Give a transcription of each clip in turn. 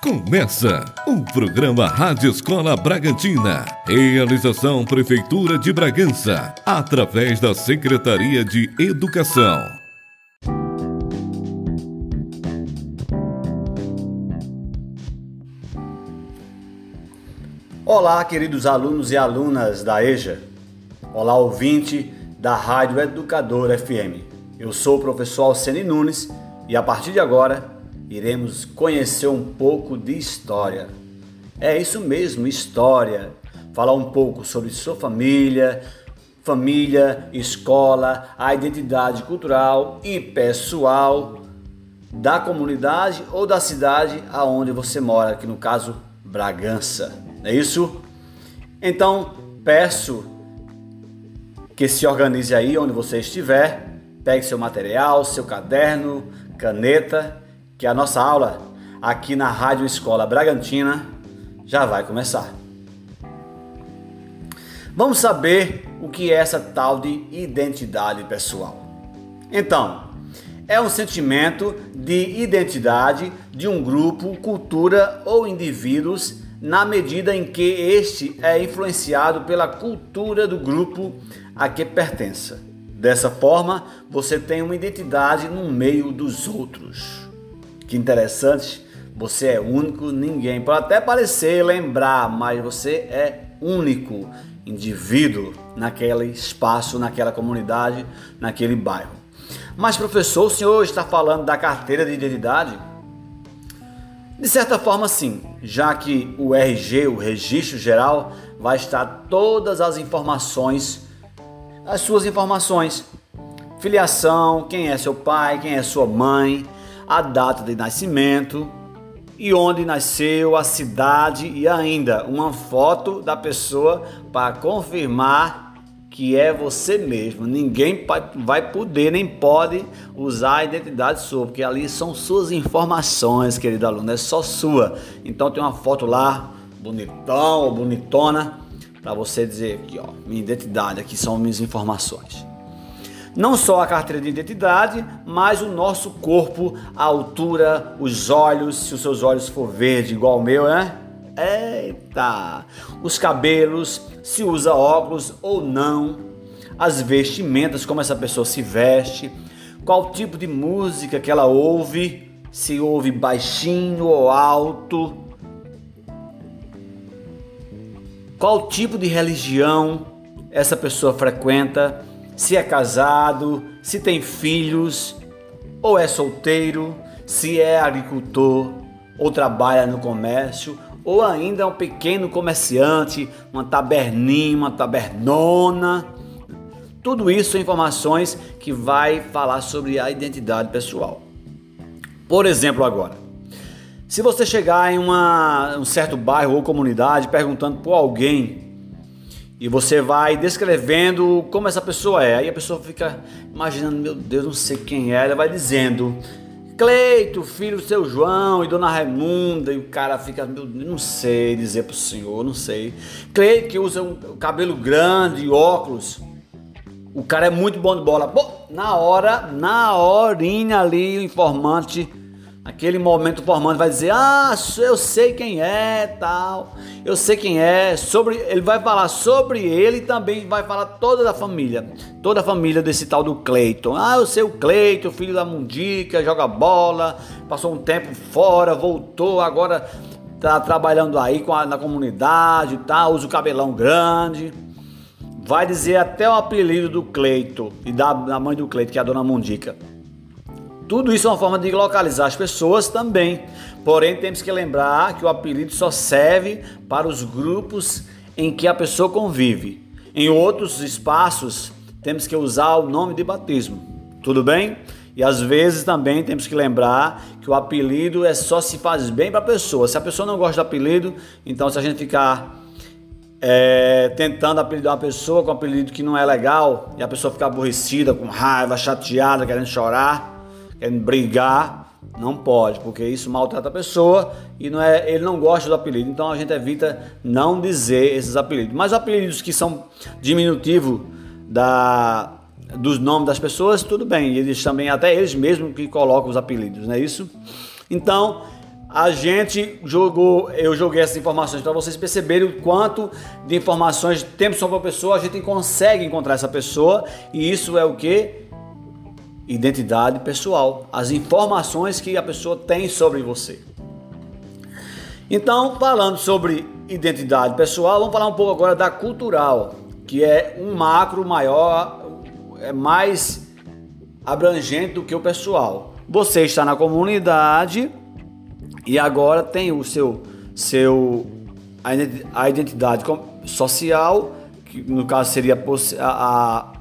Começa o programa Rádio Escola Bragantina. Realização Prefeitura de Bragança, através da Secretaria de Educação. Olá, queridos alunos e alunas da EJA. Olá, ouvinte da Rádio Educador FM. Eu sou o professor Alcene Nunes e a partir de agora iremos conhecer um pouco de história. É isso mesmo, história. Falar um pouco sobre sua família, família, escola, a identidade cultural e pessoal da comunidade ou da cidade aonde você mora, aqui no caso Bragança. É isso? Então, peço que se organize aí onde você estiver, pegue seu material, seu caderno, caneta que a nossa aula aqui na Rádio Escola Bragantina já vai começar. Vamos saber o que é essa tal de identidade pessoal. Então, é um sentimento de identidade de um grupo, cultura ou indivíduos na medida em que este é influenciado pela cultura do grupo a que pertença. Dessa forma, você tem uma identidade no meio dos outros. Que interessante, você é único, ninguém pode até parecer lembrar, mas você é único indivíduo naquele espaço, naquela comunidade, naquele bairro. Mas professor, o senhor está falando da carteira de identidade? De certa forma, sim, já que o RG, o Registro Geral, vai estar todas as informações, as suas informações, filiação, quem é seu pai, quem é sua mãe, a data de nascimento e onde nasceu, a cidade e ainda uma foto da pessoa para confirmar que é você mesmo. Ninguém vai poder nem pode usar a identidade sua, porque ali são suas informações, querido aluno, é só sua. Então tem uma foto lá, bonitão ou bonitona, para você dizer aqui, ó, minha identidade, aqui são minhas informações. Não só a carteira de identidade, mas o nosso corpo, a altura, os olhos, se os seus olhos for verde igual o meu, né? Eita! Os cabelos, se usa óculos ou não, as vestimentas, como essa pessoa se veste, qual tipo de música que ela ouve, se ouve baixinho ou alto, qual tipo de religião essa pessoa frequenta se é casado, se tem filhos, ou é solteiro, se é agricultor, ou trabalha no comércio, ou ainda é um pequeno comerciante, uma taberninha, uma tabernona. Tudo isso são informações que vai falar sobre a identidade pessoal. Por exemplo, agora, se você chegar em uma, um certo bairro ou comunidade perguntando por alguém e você vai descrevendo como essa pessoa é. Aí a pessoa fica imaginando, meu Deus, não sei quem é. Ela vai dizendo, Cleito, filho do seu João e Dona Raimunda. E o cara fica, meu não sei dizer pro senhor, não sei. Cleito que usa um cabelo grande, óculos. O cara é muito bom de bola. Pô, na hora, na horinha ali, o informante Aquele momento formando vai dizer: "Ah, eu sei quem é, tal. Eu sei quem é". Sobre ele vai falar sobre ele e também vai falar toda a família, toda a família desse tal do Cleiton. Ah, eu sei o Cleiton, filho da Mundica, joga bola, passou um tempo fora, voltou, agora tá trabalhando aí com a, na comunidade, tá, usa o cabelão grande. Vai dizer até o apelido do Cleito e da, da mãe do Cleito, que é a dona Mundica. Tudo isso é uma forma de localizar as pessoas também. Porém, temos que lembrar que o apelido só serve para os grupos em que a pessoa convive. Em outros espaços, temos que usar o nome de batismo. Tudo bem? E às vezes também temos que lembrar que o apelido é só se faz bem para a pessoa. Se a pessoa não gosta do apelido, então se a gente ficar é, tentando apelidar uma pessoa com um apelido que não é legal e a pessoa ficar aborrecida, com raiva, chateada, querendo chorar, brigar, Não pode, porque isso maltrata a pessoa e não é, ele não gosta do apelido. Então a gente evita não dizer esses apelidos. Mas apelidos que são diminutivo da, dos nomes das pessoas, tudo bem. Eles também, até eles mesmos que colocam os apelidos, não é isso? Então, a gente jogou, eu joguei essas informações para vocês perceberem o quanto de informações temos sobre a pessoa, a gente consegue encontrar essa pessoa e isso é o que? Identidade pessoal, as informações que a pessoa tem sobre você. Então, falando sobre identidade pessoal, vamos falar um pouco agora da cultural, que é um macro maior, é mais abrangente do que o pessoal. Você está na comunidade e agora tem o seu, seu a identidade social, que no caso seria a, a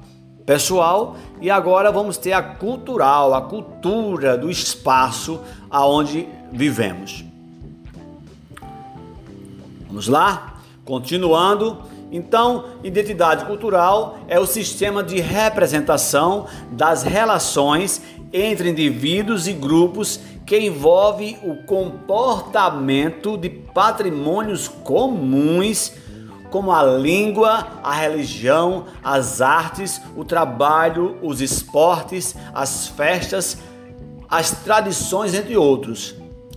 pessoal, e agora vamos ter a cultural, a cultura do espaço aonde vivemos. Vamos lá? Continuando. Então, identidade cultural é o sistema de representação das relações entre indivíduos e grupos que envolve o comportamento de patrimônios comuns, como a língua, a religião, as artes, o trabalho, os esportes, as festas, as tradições, entre outros.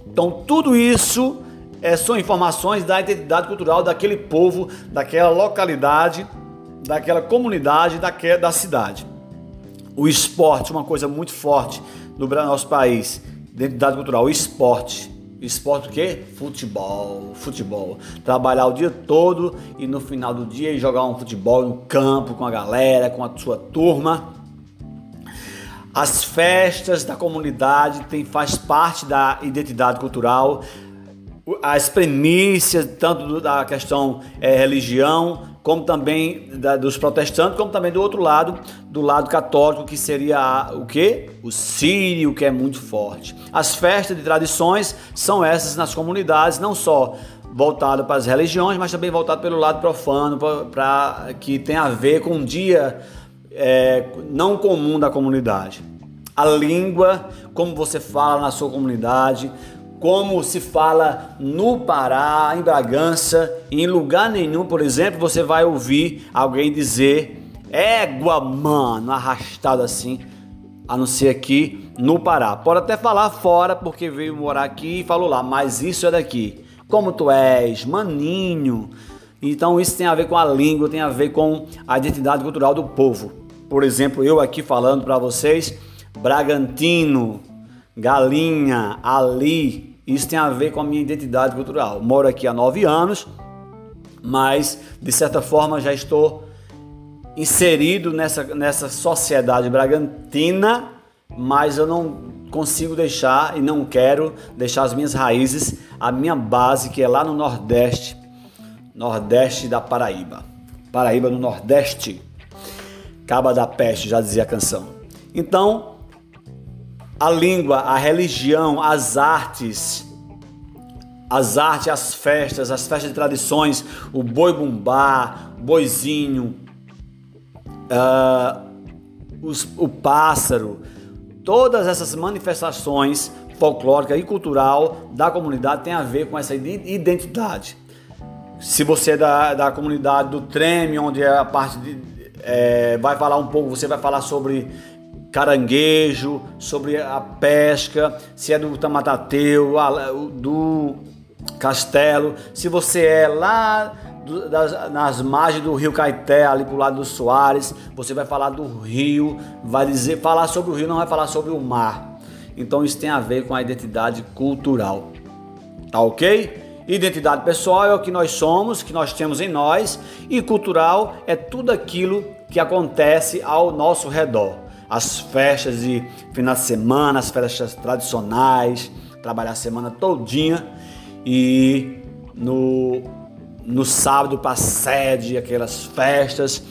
Então, tudo isso é, são informações da identidade cultural daquele povo, daquela localidade, daquela comunidade, daquela, da cidade. O esporte, uma coisa muito forte no nosso país Identidade cultural, esporte. Esporte o quê? Futebol, futebol. Trabalhar o dia todo e no final do dia jogar um futebol no campo com a galera, com a sua turma. As festas da comunidade tem, faz parte da identidade cultural. As premissas, tanto da questão é, religião, como também da, dos protestantes, como também do outro lado, do lado católico, que seria o que? O sírio, que é muito forte. As festas de tradições são essas nas comunidades, não só voltado para as religiões, mas também voltado pelo lado profano, para que tem a ver com um dia é, não comum da comunidade. A língua, como você fala na sua comunidade, como se fala no Pará, em Bragança, em lugar nenhum, por exemplo, você vai ouvir alguém dizer égua, mano, arrastado assim, a não ser aqui no Pará. Pode até falar fora, porque veio morar aqui e falou lá, mas isso é daqui. Como tu és, maninho. Então isso tem a ver com a língua, tem a ver com a identidade cultural do povo. Por exemplo, eu aqui falando para vocês, Bragantino, galinha, ali. Isso tem a ver com a minha identidade cultural. Moro aqui há nove anos, mas de certa forma já estou inserido nessa, nessa sociedade bragantina, mas eu não consigo deixar e não quero deixar as minhas raízes, a minha base que é lá no Nordeste, Nordeste da Paraíba. Paraíba no Nordeste. Caba da Peste, já dizia a canção. Então, a língua, a religião, as artes, as artes, as festas, as festas de tradições, o boi bumbá, boizinho, uh, os, o pássaro, todas essas manifestações folclórica e cultural da comunidade tem a ver com essa identidade. Se você é da, da comunidade do Treme, onde é a parte de, é, vai falar um pouco, você vai falar sobre caranguejo, sobre a pesca, se é do Tamatateu, do Castelo, se você é lá do, das, nas margens do rio Caeté, ali pro lado do Soares, você vai falar do rio, vai dizer, falar sobre o rio, não vai falar sobre o mar. Então isso tem a ver com a identidade cultural. Tá ok? Identidade pessoal é o que nós somos, que nós temos em nós, e cultural é tudo aquilo que acontece ao nosso redor as festas de final de semana, as festas tradicionais, trabalhar a semana todinha e no, no sábado para sede, aquelas festas.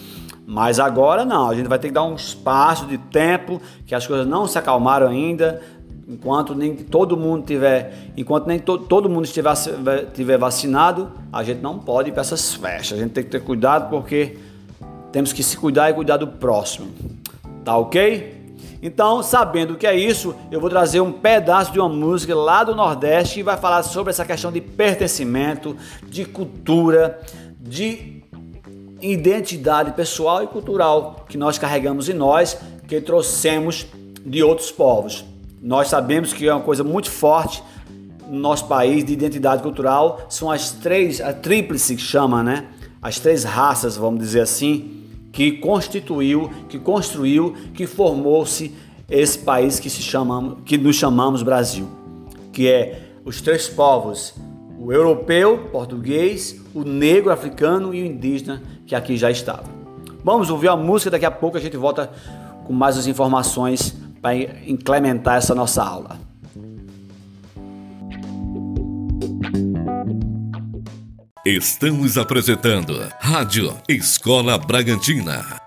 Mas agora não, a gente vai ter que dar um espaço de tempo, que as coisas não se acalmaram ainda, enquanto nem todo mundo tiver, enquanto nem to, todo mundo estiver, tiver vacinado, a gente não pode ir para essas festas. A gente tem que ter cuidado porque temos que se cuidar e cuidar do próximo. Tá ok? Então, sabendo que é isso, eu vou trazer um pedaço de uma música lá do Nordeste que vai falar sobre essa questão de pertencimento, de cultura, de identidade pessoal e cultural que nós carregamos em nós, que trouxemos de outros povos. Nós sabemos que é uma coisa muito forte no nosso país de identidade cultural, são as três, a tríplice que chama, né? As três raças, vamos dizer assim, que constituiu, que construiu, que formou-se esse país que se chama, que nos chamamos Brasil, que é os três povos, o europeu, português, o negro africano e o indígena que aqui já estava. Vamos ouvir a música, daqui a pouco a gente volta com mais as informações para incrementar essa nossa aula. Estamos apresentando Rádio Escola Bragantina.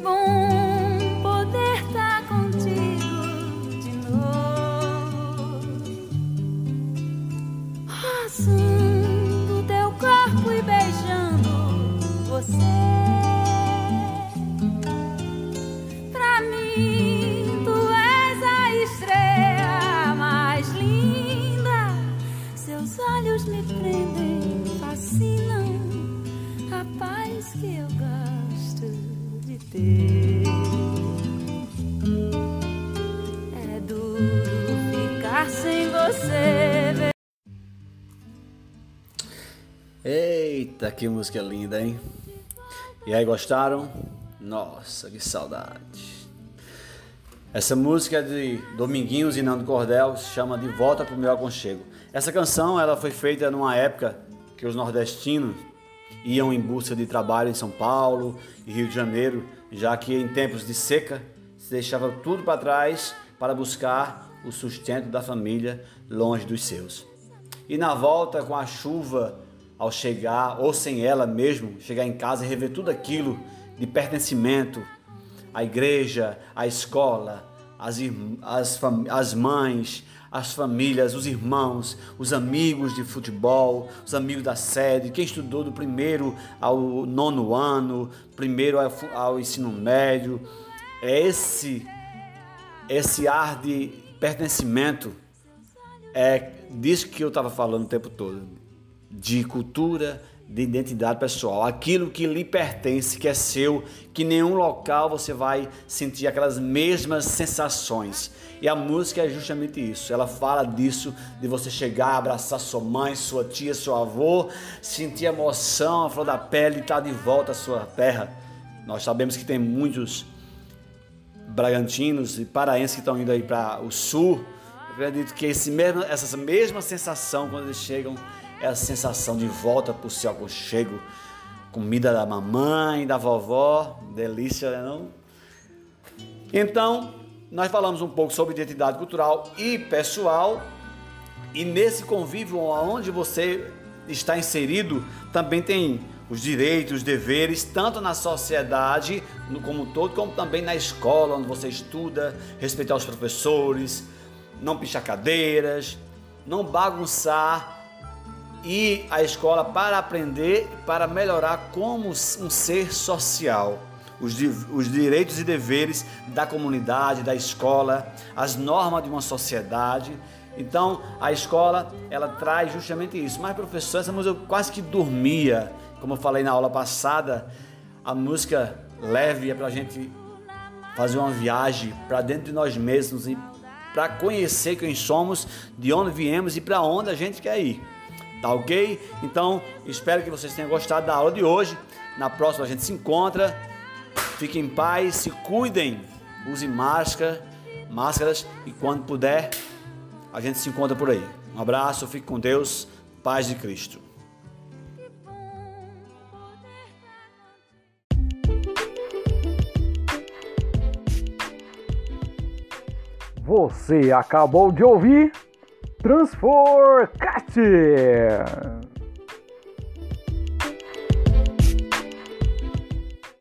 bom poder estar contigo de novo. Roçando teu corpo e beijando você. Pra mim, tu és a estrela mais linda. Seus olhos me prendem, fascinam a paz que eu gosto. Eita, que música linda, hein? E aí, gostaram? Nossa, que saudade. Essa música é de Dominguinhos e Nando Cordel, se chama De Volta pro Meu Aconchego. Essa canção ela foi feita numa época que os nordestinos iam em busca de trabalho em São Paulo e Rio de Janeiro, já que em tempos de seca se deixava tudo para trás para buscar o sustento da família longe dos seus. E na volta com a chuva ao chegar, ou sem ela mesmo, chegar em casa e rever tudo aquilo de pertencimento à igreja, à escola, as, as, as mães, as famílias, os irmãos, os amigos de futebol, os amigos da sede, quem estudou do primeiro ao nono ano, primeiro ao, ao ensino médio. É esse, esse ar de pertencimento, é disso que eu estava falando o tempo todo de cultura, de identidade pessoal, aquilo que lhe pertence, que é seu, que nenhum local você vai sentir aquelas mesmas sensações. E a música é justamente isso. Ela fala disso, de você chegar, abraçar sua mãe, sua tia, seu avô, sentir emoção, a flor da pele estar de volta à sua terra. Nós sabemos que tem muitos bragantinos e paraenses que estão indo aí para o sul. Eu acredito que esse mesmo, essa mesma sensação quando eles chegam é a sensação de volta para o seu aconchego. Comida da mamãe, da vovó, delícia, né, não? Então, nós falamos um pouco sobre identidade cultural e pessoal. E nesse convívio onde você está inserido, também tem os direitos, os deveres, tanto na sociedade como um todo, como também na escola, onde você estuda, respeitar os professores, não pichar cadeiras, não bagunçar ir à escola para aprender, para melhorar como um ser social. Os, os direitos e deveres da comunidade, da escola, as normas de uma sociedade. Então, a escola, ela traz justamente isso. Mas, professor, essa música eu quase que dormia. Como eu falei na aula passada, a música leve é para a gente fazer uma viagem para dentro de nós mesmos e para conhecer quem somos, de onde viemos e para onde a gente quer ir. Tá ok? Então, espero que vocês tenham gostado da aula de hoje. Na próxima a gente se encontra. Fiquem em paz, se cuidem, usem máscara, máscaras e quando puder, a gente se encontra por aí. Um abraço, fique com Deus, paz de Cristo. Você acabou de ouvir Transforcast!